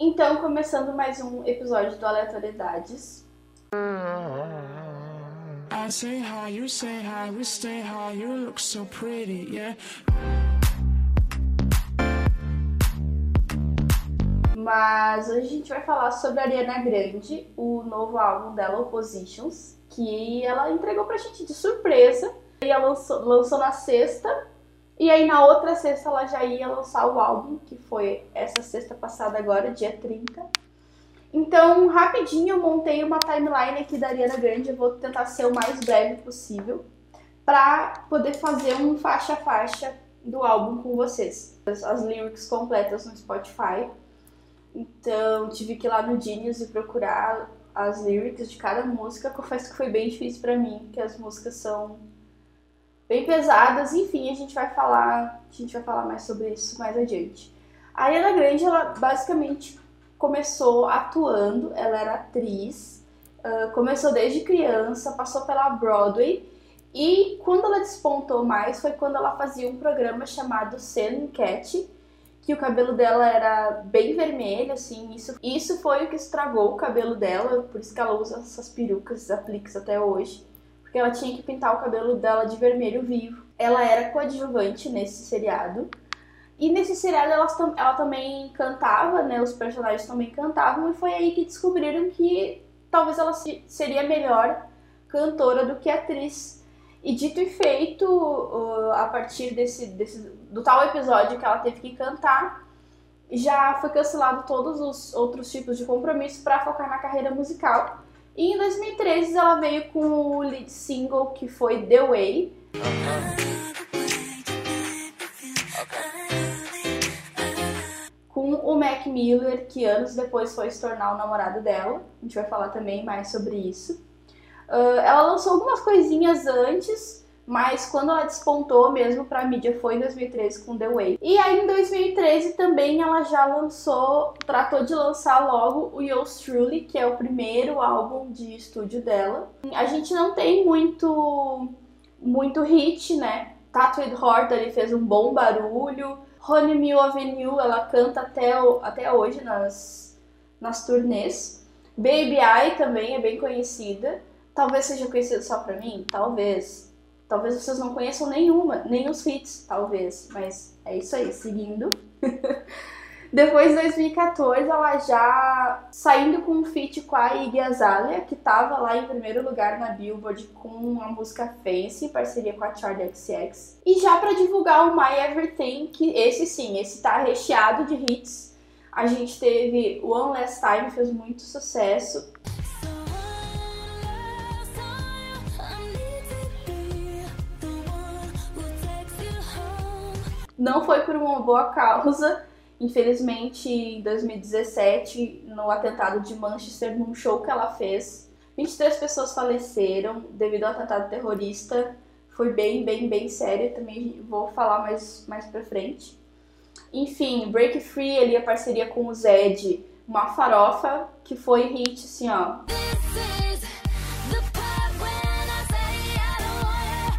Então, começando mais um episódio do Aleatoriedades. I say hi, you say hi, we stay high, you look so pretty, yeah. Mas hoje a gente vai falar sobre a Ariana Grande, o novo álbum dela, Oppositions, que ela entregou pra gente de surpresa. E ela lançou, lançou na sexta, e aí na outra sexta ela já ia lançar o álbum, que foi essa sexta passada agora, dia 30. Então, rapidinho eu montei uma timeline aqui da Ariana Grande, eu vou tentar ser o mais breve possível, pra poder fazer um faixa a faixa do álbum com vocês. As, lyrics completas no Spotify. Então, tive que ir lá no Genius e procurar as lyrics de cada música. Confesso que foi bem difícil pra mim, porque as músicas são bem pesadas. Enfim, a gente vai falar, a gente vai falar mais sobre isso mais adiante. A Ariana Grande, ela basicamente começou atuando, ela era atriz, uh, começou desde criança, passou pela Broadway e quando ela despontou mais foi quando ela fazia um programa chamado Sen Cat, que o cabelo dela era bem vermelho, assim, isso, isso foi o que estragou o cabelo dela, por isso que ela usa essas perucas, esses apliques até hoje, ela tinha que pintar o cabelo dela de vermelho vivo. Ela era coadjuvante nesse seriado, e nesse seriado ela, ela também cantava, né? Os personagens também cantavam, e foi aí que descobriram que talvez ela seria melhor cantora do que atriz. E dito e feito, a partir desse, desse, do tal episódio que ela teve que cantar, já foi cancelado todos os outros tipos de compromisso para focar na carreira musical. E em 2013 ela veio com o lead single que foi The Way. com o Mac Miller, que anos depois foi se tornar o namorado dela. A gente vai falar também mais sobre isso. Uh, ela lançou algumas coisinhas antes, mas quando ela despontou mesmo pra mídia foi em 2013 com The Way. E aí em 2013 também ela já lançou, tratou de lançar logo o Yours Truly, que é o primeiro álbum de estúdio dela. A gente não tem muito, muito hit, né? Tattooed Heart ele fez um bom barulho. Honey Mill Avenue, ela canta até, até hoje nas, nas turnês. Baby I também é bem conhecida. Talvez seja conhecida só pra mim, talvez. Talvez vocês não conheçam nenhuma, nem os hits, talvez. Mas é isso aí, seguindo. Depois, em 2014, ela já saindo com um feat com a Iggy Azalea, que estava lá em primeiro lugar na Billboard com a música Fancy, parceria com a Charlie XX. E já para divulgar o My Everything, que esse sim, esse tá recheado de hits. A gente teve One Last Time, fez muito sucesso. Não foi por uma boa causa, Infelizmente, em 2017, no atentado de Manchester, num show que ela fez, 23 pessoas faleceram devido ao atentado terrorista. Foi bem, bem, bem sério. Também vou falar mais, mais pra frente. Enfim, Break Free, ali a parceria com o Zed, uma farofa que foi hit, assim, ó.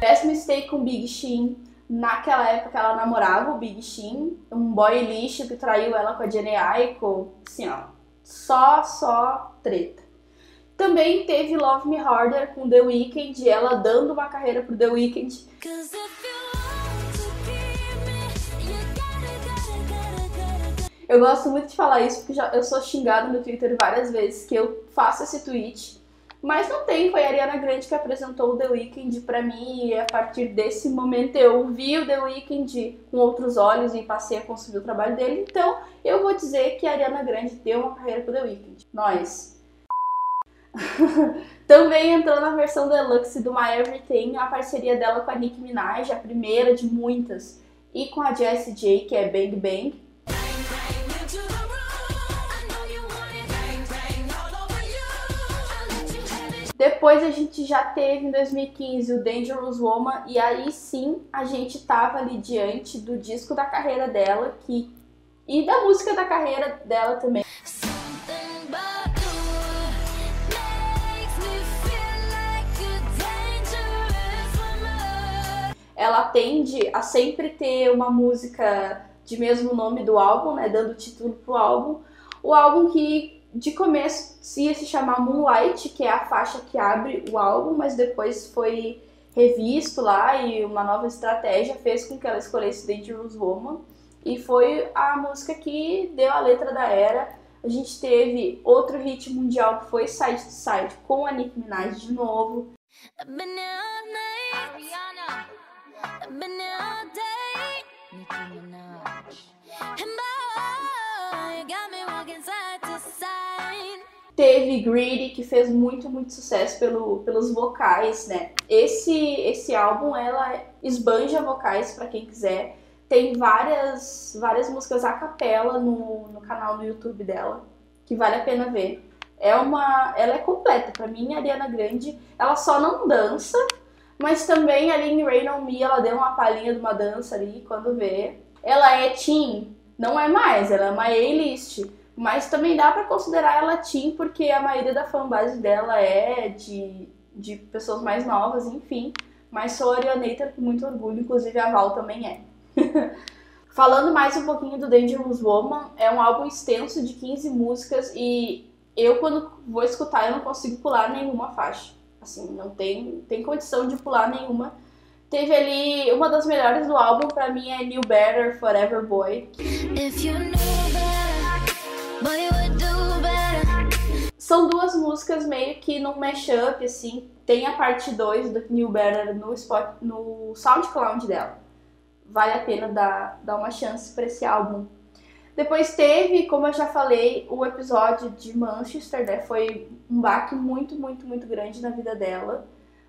Best Mistake com Big Shin Naquela época ela namorava o Big Shin, um boy lixo que traiu ela com a Jenny Aiko, assim ó, só, só treta. Também teve Love Me Harder com The Weeknd, ela dando uma carreira pro The Weeknd. Eu gosto muito de falar isso porque já, eu sou xingada no Twitter várias vezes que eu faço esse tweet mas não tem, foi a Ariana Grande que apresentou o The Weeknd para mim e a partir desse momento eu vi o The Weeknd com outros olhos e passei a consumir o trabalho dele. Então eu vou dizer que a Ariana Grande deu uma carreira pro The Weeknd. Nós. Também entrou na versão deluxe do My Everything a parceria dela com a Nicki Minaj, a primeira de muitas, e com a Jessie J, que é Bang Bang. Depois a gente já teve em 2015 o Dangerous Woman e aí sim a gente tava ali diante do disco da carreira dela que e da música da carreira dela também. Ela tende a sempre ter uma música de mesmo nome do álbum, né, dando título pro álbum, O álbum que de começo ia se chamar Moonlight, que é a faixa que abre o álbum, mas depois foi revisto lá e uma nova estratégia fez com que ela escolhesse Dangerous Woman. E foi a música que deu a letra da era. A gente teve outro hit mundial que foi Side to Side com a Nicki Minaj de novo. Teve Greedy, que fez muito, muito sucesso pelo, pelos vocais, né? Esse, esse álbum, ela esbanja vocais para quem quiser. Tem várias, várias músicas a capela no, no canal no YouTube dela, que vale a pena ver. É uma, ela é completa. Para mim, a Ariana Grande, ela só não dança, mas também ali em Rain On Me, ela deu uma palhinha de uma dança ali, quando vê. Ela é teen, não é mais, ela é uma A-list. Mas também dá para considerar ela teen, porque a maioria da fanbase dela é de, de pessoas mais novas, enfim. Mas sou Arianator com muito orgulho, inclusive a Val também é. Falando mais um pouquinho do Dangerous Woman, é um álbum extenso de 15 músicas e eu, quando vou escutar, eu não consigo pular nenhuma faixa. Assim, não tem, tem condição de pular nenhuma. Teve ali, uma das melhores do álbum pra mim é New Better, Forever Boy. You better, São duas músicas meio que num mashup, assim. Tem a parte 2 do New Better no, spot, no SoundCloud dela vale a pena dar, dar uma chance para esse álbum. Depois teve, como eu já falei, o episódio de Manchester, né? Foi um baque muito, muito, muito grande na vida dela.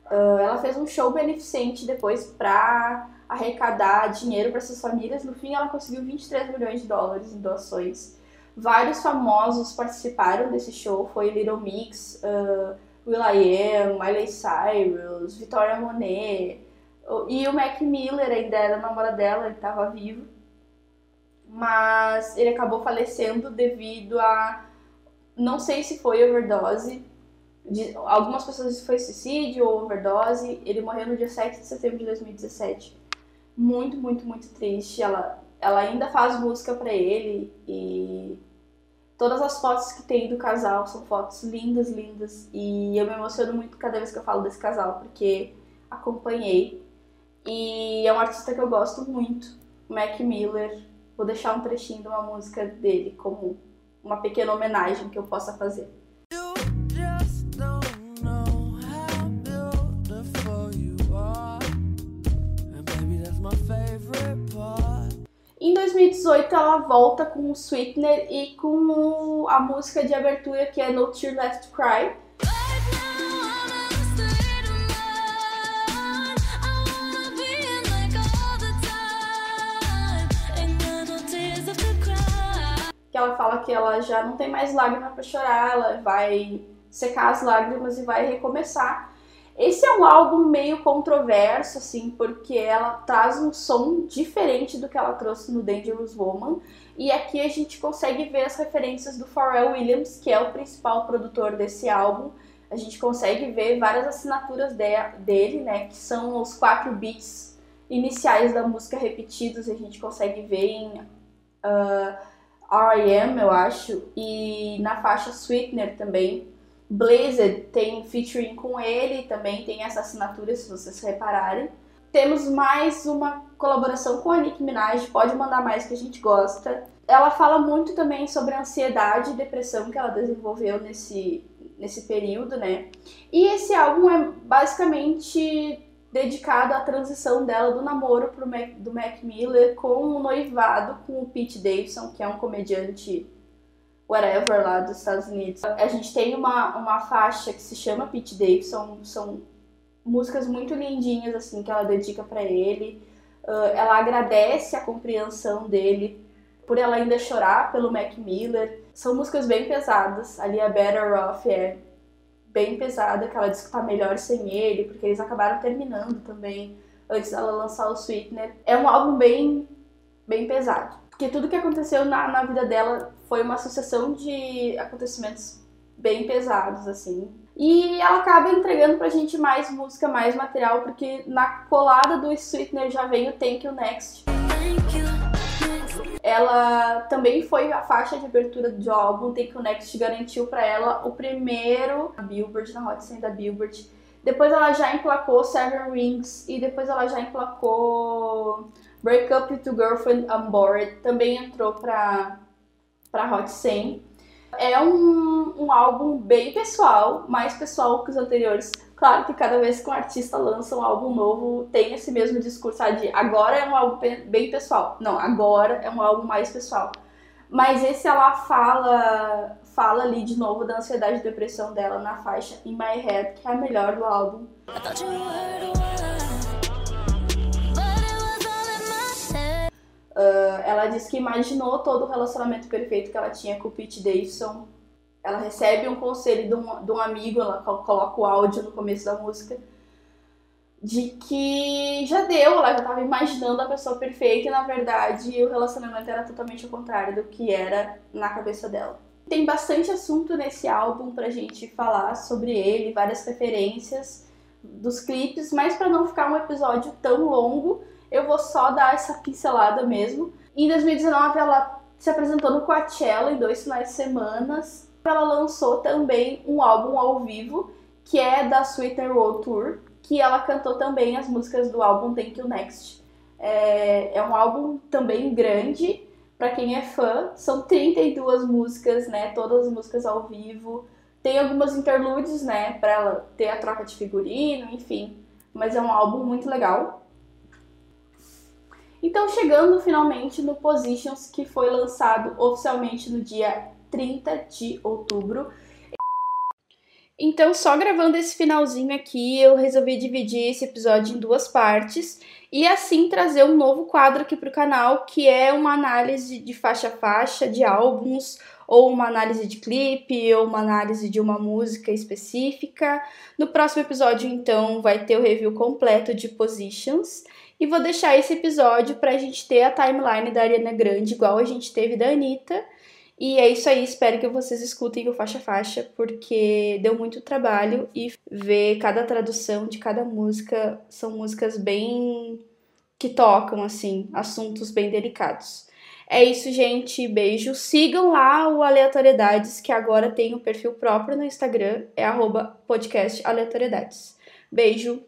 Uh, ela fez um show beneficente depois para arrecadar dinheiro para suas famílias. No fim, ela conseguiu 23 milhões de dólares em doações. Vários famosos participaram desse show. Foi Little Mix, uh, will.i.am, Miley Cyrus, Victoria Monet, e o Mac Miller ainda era namorado dela, ele estava vivo. Mas ele acabou falecendo devido a. Não sei se foi overdose. De, algumas pessoas dizem que foi suicídio ou overdose. Ele morreu no dia 7 de setembro de 2017. Muito, muito, muito triste. Ela, ela ainda faz música para ele e todas as fotos que tem do casal são fotos lindas, lindas. E eu me emociono muito cada vez que eu falo desse casal, porque acompanhei e é um artista que eu gosto muito, Mac Miller. Vou deixar um trechinho de uma música dele como uma pequena homenagem que eu possa fazer. 2018 ela volta com o Sweetener e com a música de abertura que é No Tear Left Cry, que ela fala que ela já não tem mais lágrima para chorar, ela vai secar as lágrimas e vai recomeçar. Esse é um álbum meio controverso, assim, porque ela traz um som diferente do que ela trouxe no Dangerous Woman. E aqui a gente consegue ver as referências do Pharrell Williams, que é o principal produtor desse álbum. A gente consegue ver várias assinaturas de, dele, né, que são os quatro beats iniciais da música repetidos. A gente consegue ver em uh, R.I.M., eu acho, e na faixa Sweetener também. Blazed tem featuring com ele, também tem essa assinatura, se vocês repararem. Temos mais uma colaboração com a Nicki Minaj, pode mandar mais que a gente gosta. Ela fala muito também sobre a ansiedade e depressão que ela desenvolveu nesse, nesse período, né? E esse álbum é basicamente dedicado à transição dela do namoro pro Mac, do Mac Miller com o um noivado com o Pete Davidson, que é um comediante whatever lá dos Estados Unidos. A gente tem uma, uma faixa que se chama Pete Davidson, são músicas muito lindinhas assim que ela dedica para ele. Uh, ela agradece a compreensão dele por ela ainda chorar pelo Mac Miller. São músicas bem pesadas. Ali a Better Off é bem pesada, que ela disse que tá melhor sem ele, porque eles acabaram terminando também antes dela lançar o Sweetener. É um álbum bem, bem pesado. Porque tudo que aconteceu na, na vida dela foi uma sucessão de acontecimentos bem pesados, assim. E ela acaba entregando pra gente mais música, mais material, porque na colada do Sweetener já vem o Thank You Next. Ela também foi a faixa de abertura do álbum, Take o Next garantiu para ela o primeiro Billboard na Hot 100 da Billboard. Depois ela já emplacou Seven Rings e depois ela já emplacou Break Up Your Girlfriend On Board, também entrou para para Hot 100. É um, um álbum bem pessoal, mais pessoal que os anteriores. Claro que cada vez que um artista lança um álbum novo, tem esse mesmo discurso ah, de agora é um álbum bem pessoal. Não, agora é um álbum mais pessoal. Mas esse ela fala fala ali de novo da ansiedade e depressão dela na faixa In My Head, que é a melhor do álbum. Uh, ela disse que imaginou todo o relacionamento perfeito que ela tinha com o Pete Davidson. Ela recebe um conselho de um, de um amigo, ela coloca o áudio no começo da música, de que já deu, ela já estava imaginando a pessoa perfeita e na verdade o relacionamento era totalmente o contrário do que era na cabeça dela. Tem bastante assunto nesse álbum pra gente falar sobre ele, várias referências dos clipes, mas para não ficar um episódio tão longo, eu vou só dar essa pincelada mesmo. Em 2019, ela se apresentou no Coachella em dois finais de semana. Ela lançou também um álbum ao vivo, que é da Sweeter Road Tour, que ela cantou também as músicas do álbum Thank You Next. É, é um álbum também grande, para quem é fã. São 32 músicas, né? Todas as músicas ao vivo. Tem algumas interludes, né? Pra ela ter a troca de figurino, enfim. Mas é um álbum muito legal. Então, chegando finalmente no Positions, que foi lançado oficialmente no dia 30 de outubro. Então, só gravando esse finalzinho aqui, eu resolvi dividir esse episódio em duas partes e assim trazer um novo quadro aqui para o canal, que é uma análise de faixa a faixa de álbuns, ou uma análise de clipe, ou uma análise de uma música específica. No próximo episódio, então, vai ter o review completo de Positions. E vou deixar esse episódio para a gente ter a timeline da Ariana Grande, igual a gente teve da Anitta. E é isso aí, espero que vocês escutem o faixa faixa, porque deu muito trabalho e ver cada tradução de cada música são músicas bem que tocam assim, assuntos bem delicados. É isso, gente. Beijo. Sigam lá o Aleatoriedades, que agora tem um perfil próprio no Instagram, é podcast aleatoriedades. Beijo.